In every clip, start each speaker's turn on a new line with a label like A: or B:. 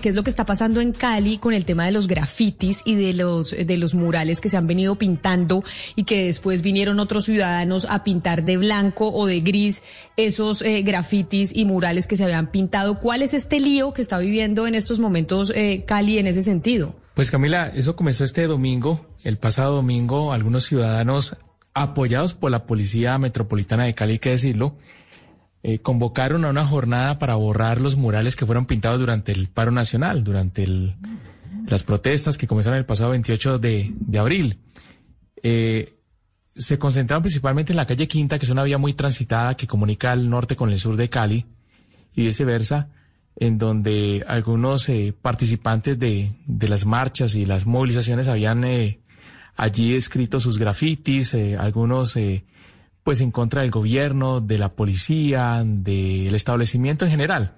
A: qué es lo que está pasando en Cali con el tema de los grafitis y de los, de los murales que se han venido pintando y que después vinieron otros ciudadanos a pintar de blanco o de gris esos eh, grafitis y murales que se habían pintado. ¿Cuál es este lío que está viviendo en estos momentos eh, Cali en ese sentido?
B: Pues Camila, eso comenzó este domingo. El pasado domingo, algunos ciudadanos apoyados por la Policía Metropolitana de Cali, hay que decirlo, eh, convocaron a una jornada para borrar los murales que fueron pintados durante el paro nacional, durante las protestas que comenzaron el pasado 28 de, abril. Eh, se concentraron principalmente en la calle Quinta, que es una vía muy transitada que comunica el norte con el sur de Cali y viceversa, en donde algunos eh, participantes de, de, las marchas y las movilizaciones habían allí escrito sus grafitis, algunos pues en contra del gobierno, de la policía, del establecimiento en general.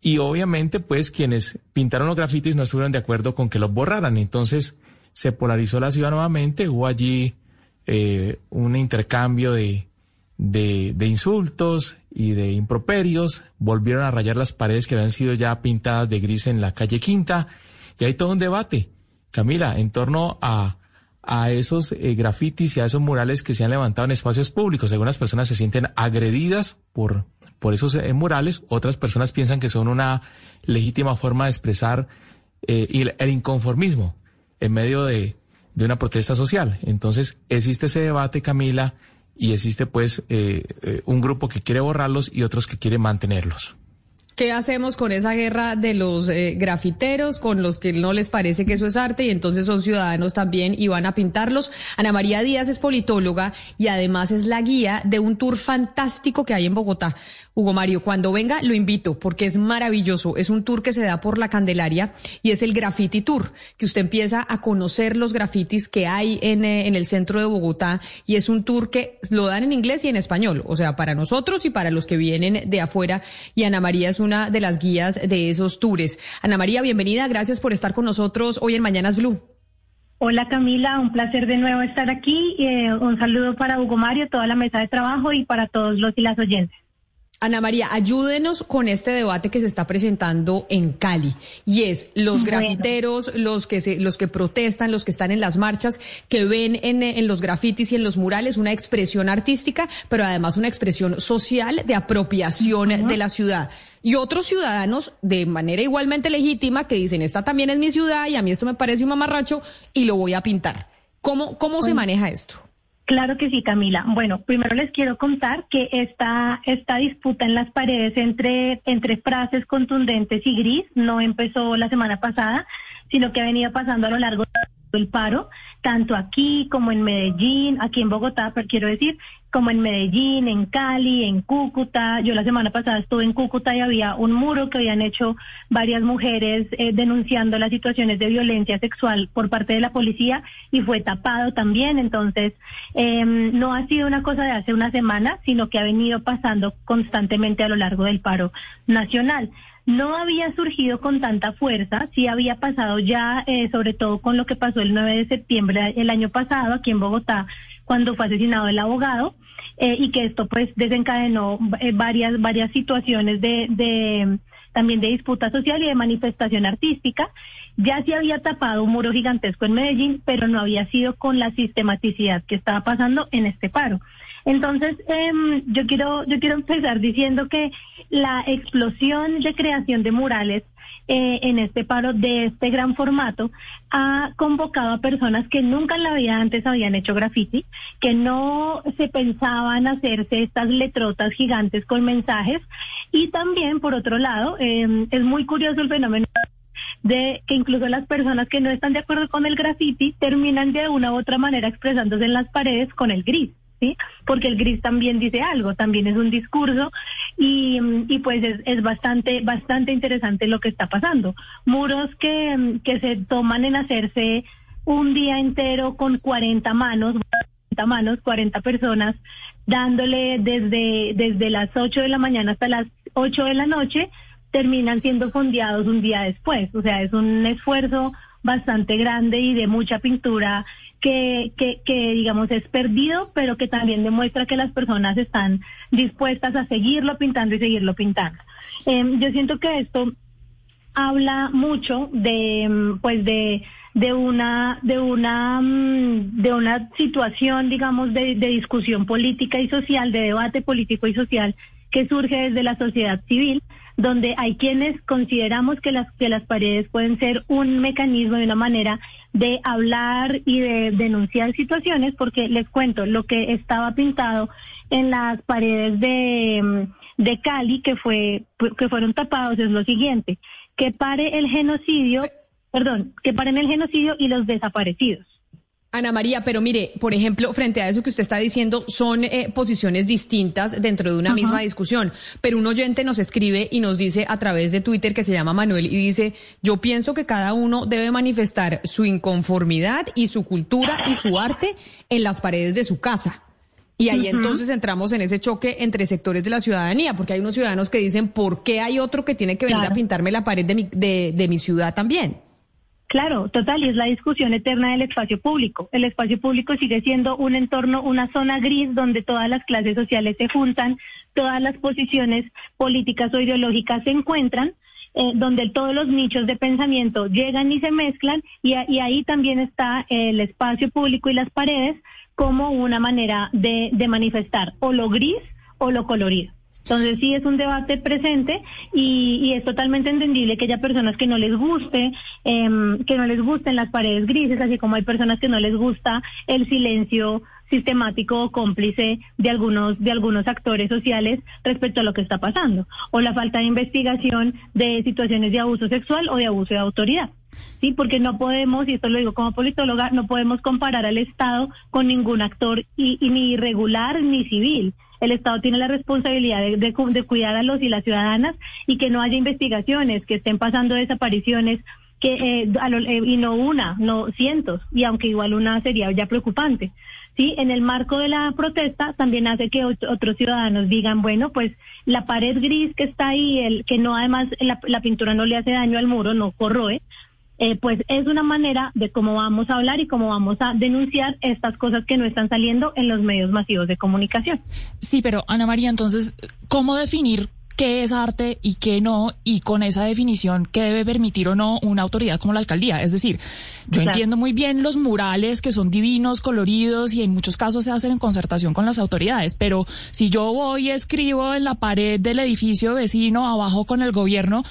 B: Y obviamente pues quienes pintaron los grafitis no estuvieron de acuerdo con que los borraran. Entonces se polarizó la ciudad nuevamente, hubo allí eh, un intercambio de, de, de, insultos y de improperios, volvieron a rayar las paredes que habían sido ya pintadas de gris en la calle Quinta, y hay todo un debate, Camila, en torno a a esos eh, grafitis y a esos murales que se han levantado en espacios públicos. Algunas personas se sienten agredidas por, por esos eh, murales, otras personas piensan que son una legítima forma de expresar eh, el, inconformismo en medio de, de, una protesta social. Entonces, existe ese debate, Camila, y existe pues un grupo que quiere borrarlos y otros que quiere mantenerlos.
A: ¿Qué hacemos con esa guerra de los eh, grafiteros, con los que no les parece que eso es arte y entonces son ciudadanos también y van a pintarlos? Ana María Díaz es politóloga y además es la guía de un tour fantástico que hay en Bogotá. Hugo Mario, cuando venga lo invito porque es maravilloso. Es un tour que se da por la Candelaria y es el Graffiti Tour, que usted empieza a conocer los grafitis que hay en, eh, el centro de Bogotá y es un tour que lo dan en inglés y en español, o sea, para nosotros y para los que vienen de afuera. Y Ana María es una de las guías de esos tours. Ana María, bienvenida. Gracias por estar con nosotros hoy en Mañanas Blue.
C: Hola Camila, un placer de nuevo estar aquí. Eh, un saludo para Hugo Mario, toda la mesa de trabajo y para todos los y las oyentes.
A: Ana María, ayúdenos con este debate que se está presentando en Cali y es los grafiteros, los que se, los que protestan, los que están en las marchas, que ven en, los grafitis y en los murales una expresión artística, pero además una expresión social de apropiación de la ciudad. Y otros ciudadanos de manera igualmente legítima que dicen esta también es mi ciudad y a mí esto me parece un mamarracho y lo voy a pintar. ¿Cómo, cómo se maneja esto?
C: Claro que sí, Camila. Bueno, primero les quiero contar que esta, esta disputa en las paredes entre, entre frases contundentes y gris no empezó la semana pasada, sino que ha venido pasando a lo largo del paro, tanto aquí como en Medellín, aquí en Bogotá, pero quiero decir, como en Medellín, en Cali, en Cúcuta. Yo la semana pasada estuve en Cúcuta y había un muro que habían hecho varias mujeres eh, denunciando las situaciones de violencia sexual por parte de la policía y fue tapado también. Entonces, em, no ha sido una cosa de hace una semana, sino que ha venido pasando constantemente a lo largo del paro nacional no había surgido con tanta fuerza, sí había pasado ya, eh, sobre todo con lo que pasó el 9 de septiembre el año pasado aquí en Bogotá, cuando fue asesinado el abogado, eh, y que esto pues desencadenó eh, varias, varias situaciones de, de también de disputa social y de manifestación artística. Ya se había tapado un muro gigantesco en Medellín, pero no había sido con la sistematicidad que estaba pasando en este paro. Entonces, em, yo quiero yo quiero empezar diciendo que la explosión de creación de murales eh, en este paro de este gran formato ha convocado a personas que nunca en la vida antes habían hecho graffiti, que no se pensaban hacerse estas letrotas gigantes con mensajes y también, por otro lado, em, es muy curioso el fenómeno de que incluso las personas que no están de acuerdo con el graffiti terminan de una u otra manera expresándose en las paredes con el gris. ¿Sí? Porque el gris también dice algo, también es un discurso y, y pues es, es, bastante, bastante interesante lo que está pasando. Muros que, que se toman en hacerse un día entero con 40 manos, 40 manos, 40 personas, dándole desde, desde las 8 de la mañana hasta las 8 de la noche, terminan siendo fondeados un día después. O sea, es un esfuerzo bastante grande y de mucha pintura que, que, que, digamos es perdido, pero que también demuestra que las personas están dispuestas a seguirlo pintando y seguirlo pintando. Em, yo siento que esto habla mucho de, mm, pues de, de una, de una, mm, de una situación, digamos, de, de discusión política y social, de debate político y social que surge desde la sociedad civil, donde hay quienes consideramos que las, que las paredes pueden ser un mecanismo y una manera de hablar y de denunciar situaciones, porque les cuento, lo que estaba pintado en las paredes de, de Cali, que, fue, que fueron tapados, es lo siguiente, que pare el genocidio, perdón, que paren el genocidio y los desaparecidos.
A: Ana María, pero mire, por ejemplo, frente a eso que usted está diciendo, son eh, posiciones distintas dentro de una misma discusión. Pero un oyente nos escribe y nos dice a través de Twitter que se llama Manuel y dice, yo pienso que cada uno debe manifestar su inconformidad y su cultura y su arte en las paredes de su casa. Y ahí entonces entramos en ese choque entre sectores de la ciudadanía, porque hay unos ciudadanos que dicen, ¿por qué hay otro que tiene que venir a pintarme la pared de mi, de, de mi ciudad también?
C: Claro, total, y es la discusión eterna del espacio público. El espacio público sigue siendo un entorno, una zona gris donde todas las clases sociales se juntan, todas las posiciones políticas o ideológicas se encuentran, eh, donde todos los nichos de pensamiento llegan y se mezclan, y, ahí también está el espacio público y las paredes como una manera de manifestar o lo gris o lo colorido. Entonces sí es un debate presente y, es totalmente entendible que haya personas que no les guste, em, que no les gusten las paredes grises, así como hay personas que no les gusta el silencio sistemático o cómplice de algunos de algunos actores sociales respecto a lo que está pasando o la falta de investigación de situaciones de abuso sexual o de abuso de autoridad. Sí, porque no podemos, y esto lo digo como politóloga, no podemos comparar al Estado con ningún actor y ni irregular ni civil el Estado tiene la responsabilidad de, cuidar a los y las ciudadanas y que no haya investigaciones, que estén pasando desapariciones que eh, eh, y no una, no cientos, y aunque igual una sería ya preocupante. Sí, en el marco de la protesta también hace que otros ciudadanos digan, bueno, pues la pared gris que está ahí, el que no además la pintura no le hace daño al muro, no corroe, eh, pues es una manera de cómo vamos a hablar y cómo vamos a denunciar estas cosas que no están saliendo en los medios masivos de comunicación.
D: Sí, pero Ana María, entonces, ¿cómo definir qué es arte y qué no, y con esa definición, qué debe permitir o no una autoridad como la alcaldía. Es decir, yo entiendo muy bien los murales que son divinos, coloridos y en muchos casos se hacen en concertación con las autoridades, pero si yo voy y escribo en la pared del edificio vecino abajo con el gobierno,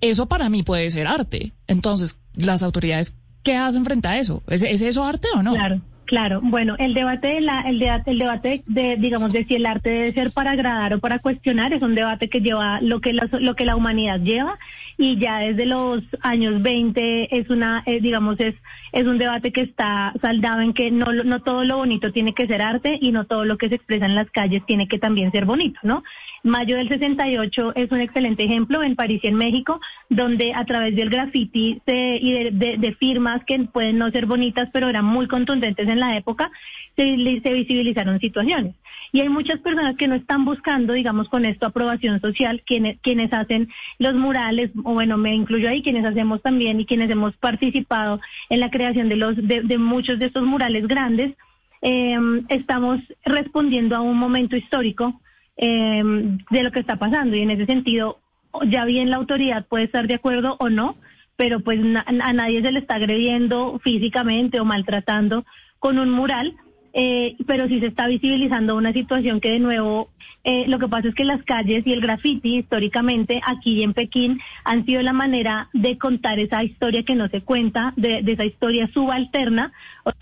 D: eso para mí puede ser arte. Entonces, las autoridades, ¿qué hacen frente a eso? ¿Es, eso arte o no?
C: Claro. Claro, bueno, el debate de la, el debate, el debate de, digamos, de si el arte debe ser para agradar o para cuestionar es un debate que lleva lo que la, lo que la humanidad lleva y ya desde los años 20 es una, eh, digamos, es, es un debate que está saldado en que no, no todo lo bonito tiene que ser arte y no todo lo que se expresa en las calles tiene que también ser bonito, ¿no? Mayo del 68 es un excelente ejemplo en París y en México, donde a través del graffiti y de, firmas que pueden no ser bonitas, pero eran muy contundentes en la época, se, visibilizaron situaciones. Y hay muchas personas que no están buscando, digamos, con esto aprobación social, quienes, quienes hacen los murales, o bueno, me incluyo ahí, quienes hacemos también y quienes hemos participado en la creación de, los, de, muchos de estos murales grandes, eh, estamos respondiendo a un momento histórico eh, de lo que está pasando. Y en ese sentido, ya bien la autoridad puede estar de acuerdo o no, pero pues a nadie se le está agrediendo físicamente o maltratando con un mural. Eh, pero sí se está visibilizando una situación que de nuevo eh, lo que pasa es que las calles y el graffiti históricamente aquí en Pekín han sido la manera de contar esa historia que no se cuenta, de, esa historia subalterna o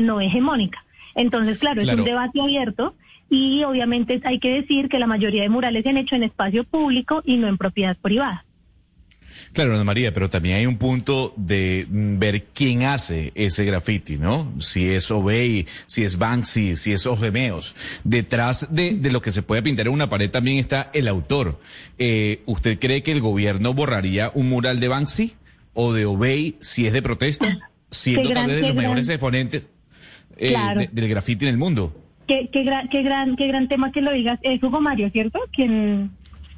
C: no hegemónica. Entonces, claro, es un debate abierto y obviamente hay que decir que la mayoría de murales se han hecho en espacio público y no en propiedad privada.
E: Claro, Ana María, pero también hay un punto de mm, ver quién hace ese graffiti, ¿no? Si es Obey, si es Banksy, si es Ogemeos. Detrás de, de, lo que se puede pintar en una pared también está el autor. Eh, ¿Usted cree que el gobierno borraría un mural de Banksy o de Obey si es de protesta? Siendo tal vez de los mejores exponentes eh, del graffiti en el mundo
C: qué, qué, gran, qué, gran, qué gran tema que lo digas. Es Hugo Mario, ¿cierto? ¿Quién,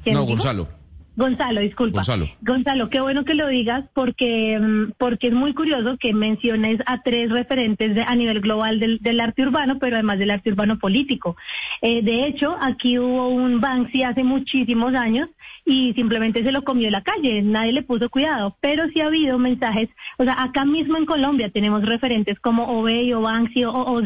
E: no, Gonzalo.
C: Gonzalo, disculpa.
E: Gonzalo.
C: Gonzalo, qué bueno que lo digas porque, mm, porque es muy curioso que menciones a tres referentes de, a nivel global del, del, arte urbano, pero además del arte urbano político. Eh, de hecho, aquí hubo un Banksy hace muchísimos años y simplemente se lo comió en la calle, nadie le puso cuidado, pero sí ha habido mensajes, o sea, acá mismo en Colombia tenemos referentes como Obey o Banksy o, o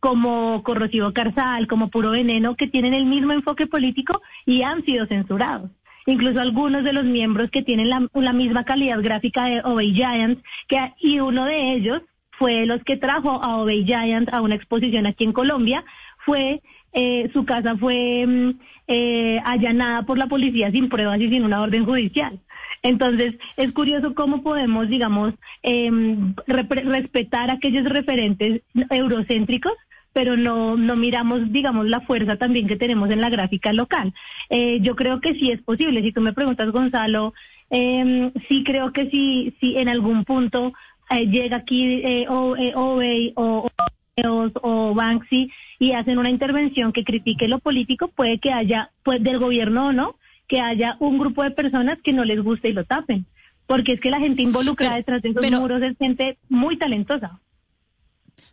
C: como Corrosivo Carzal, como Puro Veneno, que tienen el mismo enfoque político y han sido censurados incluso algunos de los miembros que tienen la, misma calidad gráfica de Obey Giants, que, y uno de ellos fue los que trajo a Obey Giants a una exposición aquí en Colombia, fue eh, su casa fue mm, eh, allanada por la policía sin pruebas y sin una orden judicial. Entonces, es curioso cómo podemos, digamos, eh, respetar aquellos referentes eurocéntricos pero no, no miramos, digamos, la fuerza también que tenemos en la gráfica local. Eh, yo creo que sí es posible. Si tú me preguntas, Gonzalo, eh, sí creo que sí, sí en algún punto eh, llega aquí eh, o, eh, Obey o, o, o Banksy y hacen una intervención que critique lo político, puede que haya, pues del gobierno o no, que haya un grupo de personas que no les guste y lo tapen. Porque es que la gente involucrada detrás de esos muros es gente muy talentosa.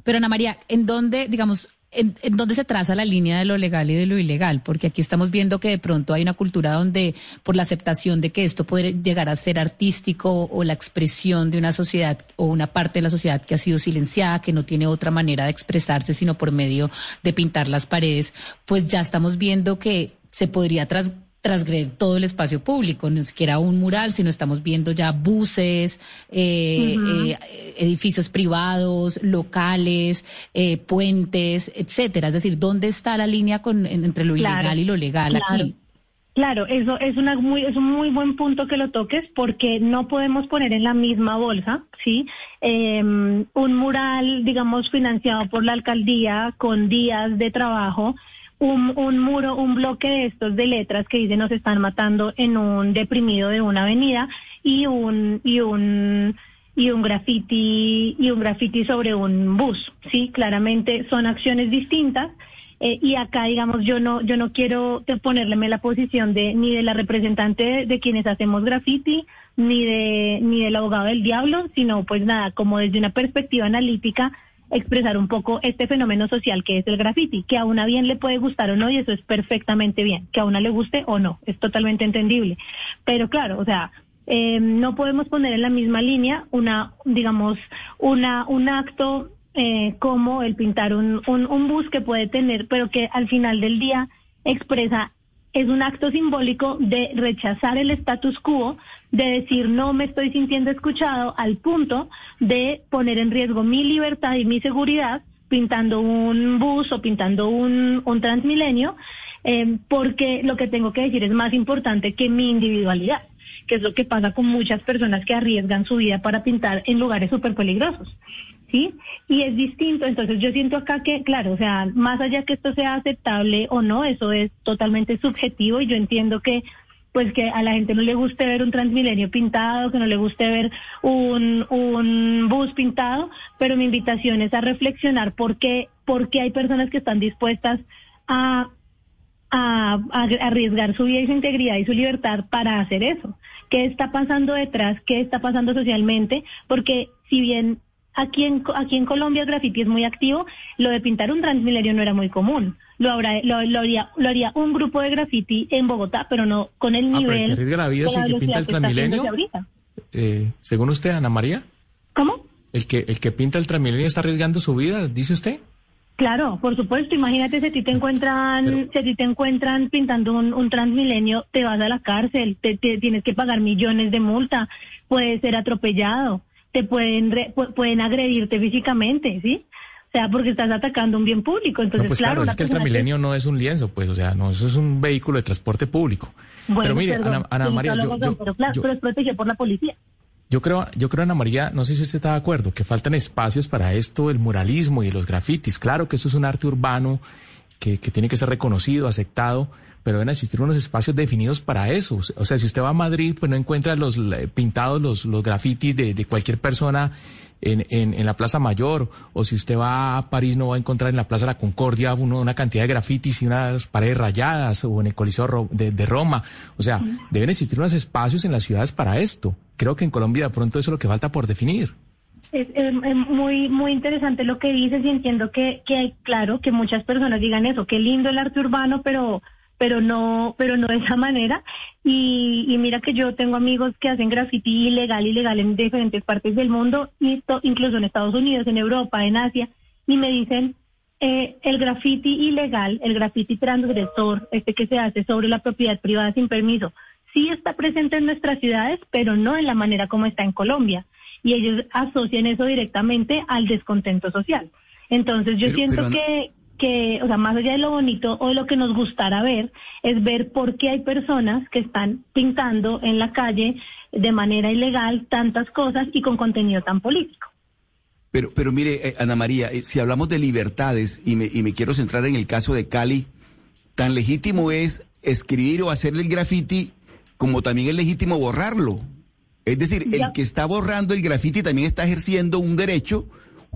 A: Pero Ana María, ¿en dónde, digamos, en, en, dónde se traza la línea de lo legal y de lo ilegal? Porque aquí estamos viendo que de pronto hay una cultura donde, por la aceptación de que esto puede llegar a ser artístico o la expresión de una sociedad o una parte de la sociedad que ha sido silenciada, que no tiene otra manera de expresarse sino por medio de pintar las paredes, pues ya estamos viendo que se podría tras trasgredir todo el espacio público, no siquiera un mural, sino estamos viendo ya buses, eh, uh -huh. eh, edificios privados, locales, eh, puentes, etcétera. Es decir, ¿dónde está la línea con, entre lo ilegal y lo legal
C: claro.
A: aquí?
C: Claro, eso es una muy es un muy buen punto que lo toques porque no podemos poner en la misma bolsa, sí, eh, un mural, digamos, financiado por la alcaldía con días de trabajo un, un, muro, un bloque de estos de letras que dice nos están matando en un deprimido de una avenida y un y un y un graffiti y un graffiti sobre un bus, sí, claramente son acciones distintas. Eh, y acá, digamos, yo no, yo no quiero ponerle la posición de ni de la representante de, de, quienes hacemos graffiti, ni de, ni del abogado del diablo, sino pues nada, como desde una perspectiva analítica, expresar un poco este fenómeno social que es el graffiti, que a una bien le puede gustar o no, y eso es perfectamente bien, que a una le guste o no, es totalmente entendible. Pero claro, o sea, eh, no podemos poner en la misma línea una, digamos, una, un acto eh, como el pintar un, un, un bus que puede tener, pero que al final del día expresa es un acto simbólico de rechazar el status quo, de decir no me estoy sintiendo escuchado al punto de poner en riesgo mi libertad y mi seguridad pintando un bus o pintando un, un transmilenio, eh, porque lo que tengo que decir es más importante que mi individualidad, que es lo que pasa con muchas personas que arriesgan su vida para pintar en lugares súper peligrosos. ¿Sí? Y es distinto, entonces yo siento acá que, claro, o sea, más allá que esto sea aceptable o no, eso es totalmente subjetivo y yo entiendo que pues que a la gente no le guste ver un Transmilenio pintado, que no le guste ver un, un bus pintado, pero mi invitación es a reflexionar por qué, por hay personas que están dispuestas a, a arriesgar su vida y su integridad y su libertad para hacer eso. ¿Qué está pasando detrás? ¿Qué está pasando socialmente? Porque si bien Aquí en, aquí en Colombia el graffiti es muy activo. Lo de pintar un transmilenio no era muy común. Lo, habrá, lo, lo, haría, lo haría un grupo de graffiti en Bogotá, pero no con el
B: ah,
C: nivel.
B: ¿Pero que arriesga la vida si el que pinta el transmilenio? Eh, según usted, Ana María.
C: ¿Cómo?
B: ¿El que, ¿El que pinta el transmilenio está arriesgando su vida, dice usted?
C: Claro, por supuesto. Imagínate si a ti te encuentran, Pero, si a ti te encuentran pintando un, un transmilenio, te vas a la cárcel, te, te, tienes que pagar millones de multa, puedes ser atropellado te pueden re, pueden agredirte físicamente, ¿sí? O sea, porque estás atacando un bien público. Entonces,
B: no, pues
C: claro,
B: claro es que el Transmilenio que... no es un lienzo, pues, o sea, no, eso es un vehículo de transporte público.
C: Bueno,
B: pero mire,
C: perdón,
B: Ana, Ana María, yo,
C: yo, pero, claro,
B: yo,
C: pero es protegido por la policía.
B: Yo creo, yo creo, Ana María, no sé si usted está de acuerdo, que faltan espacios para esto, el muralismo y los grafitis. Claro que eso es un arte urbano que, que tiene que ser reconocido, aceptado, pero deben existir unos espacios definidos para eso. O sea, si usted va a Madrid, pues no encuentra los pintados, los, los grafitis de, de cualquier persona en, en, la Plaza Mayor, o si usted va a París no va a encontrar en la Plaza de la Concordia una cantidad de grafitis y unas paredes rayadas, o en el Coliseo de, Roma. O sea, deben existir unos espacios en las ciudades para esto. Creo que en Colombia de pronto eso es lo que falta por definir.
C: Es, muy muy interesante lo que dices y entiendo que, que claro que muchas personas digan eso, qué lindo el arte urbano, pero pero no, pero no de esa manera. Y, mira que yo tengo amigos que hacen graffiti ilegal, ilegal en diferentes partes del mundo, y incluso en Estados Unidos, en Europa, en Asia, y me dicen, eh, el graffiti ilegal, el graffiti transgresor, este que se hace sobre la propiedad privada sin permiso, sí está presente en nuestras ciudades, pero no en la manera como está en Colombia. Y ellos asocian eso directamente al descontento social. Entonces yo siento que, que, o sea, más allá de lo bonito o de lo que nos gustara ver, es ver por qué hay personas que están pintando en la calle de manera ilegal tantas cosas y con contenido tan político.
F: Pero, pero mire, eh, Ana María, eh, si hablamos de libertades y me, y me quiero centrar en el caso de Cali, tan legítimo es escribir o hacerle el graffiti como también es legítimo borrarlo. Es decir, el que está borrando el graffiti también está ejerciendo un derecho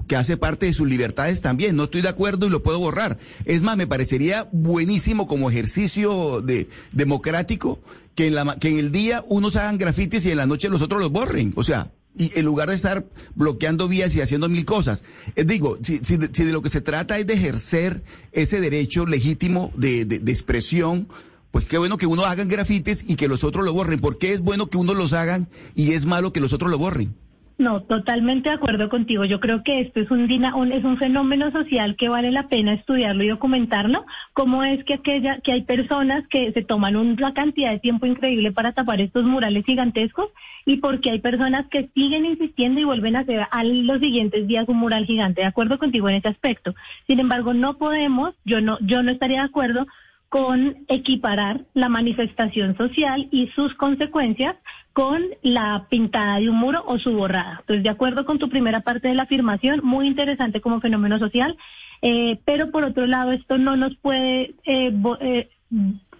F: que hace parte de sus libertades también. No estoy de acuerdo y lo puedo borrar. Es más, me parecería buenísimo como ejercicio de, democrático que en, la, que en el día unos hagan grafitis y en la noche los otros los borren. O sea, y en lugar de estar bloqueando vías y haciendo mil cosas. Digo, si, si, de lo que se trata es de ejercer ese derecho legítimo de, de, de expresión, pues qué bueno que uno hagan grafitis y que los otros lo borren. ¿Por qué es bueno que uno los hagan y es malo que los otros lo borren?
C: No, totalmente de acuerdo contigo. Yo creo que esto es un, es un fenómeno social que vale la pena estudiarlo y documentarlo. Cómo es que aquella que hay personas que se toman una cantidad de tiempo increíble para tapar estos murales gigantescos y porque hay personas que siguen insistiendo y vuelven a hacer a los siguientes días un mural gigante. De acuerdo contigo en ese aspecto. Sin embargo, no podemos, yo no, yo no estaría de acuerdo con equiparar la manifestación social y sus consecuencias con la pintada de un muro o su borrada. Entonces, de acuerdo con tu primera parte de la afirmación, muy interesante como fenómeno social, eh, pero por otro lado, esto no nos puede eh, eh,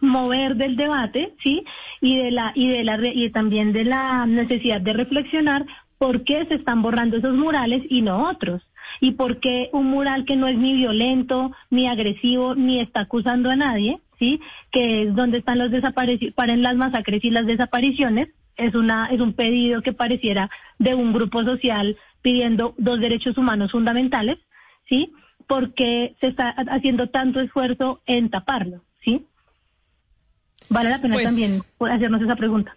C: mover del debate, ¿sí? Y de la y de la y también de la necesidad de reflexionar por qué se están borrando esos murales y no otros y por qué un mural que no es ni violento, ni agresivo, ni está acusando a nadie, ¿sí? Que es donde están los desaparecidos, paren las masacres y las desapariciones, es una es un pedido que pareciera de un grupo social pidiendo dos derechos humanos fundamentales, ¿sí? Porque se está haciendo tanto esfuerzo en taparlo, ¿sí? Vale la pena pues también hacernos esa pregunta.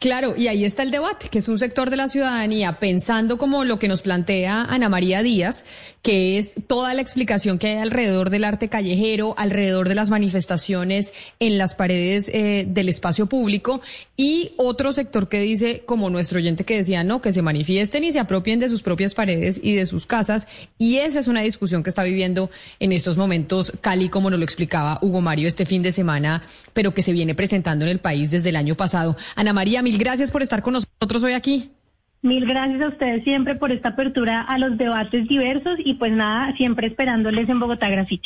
A: Claro, y ahí está el debate, que es un sector de la ciudadanía pensando como lo que nos plantea Ana María Díaz, que es toda la explicación que hay alrededor del arte callejero, alrededor de las manifestaciones en las paredes eh, del espacio público, y otro sector que dice, como nuestro oyente que decía, no, que se manifiesten y se apropien de sus propias paredes y de sus casas, y esa es una discusión que está viviendo en estos momentos Cali, como nos lo explicaba Hugo Mario este fin de semana, pero que se viene presentando en el país desde el año pasado. Ana María, mil gracias por estar con nosotros hoy aquí.
C: Mil gracias a ustedes siempre por esta apertura a los debates diversos y pues nada, siempre esperándoles en Bogotá Grafiti.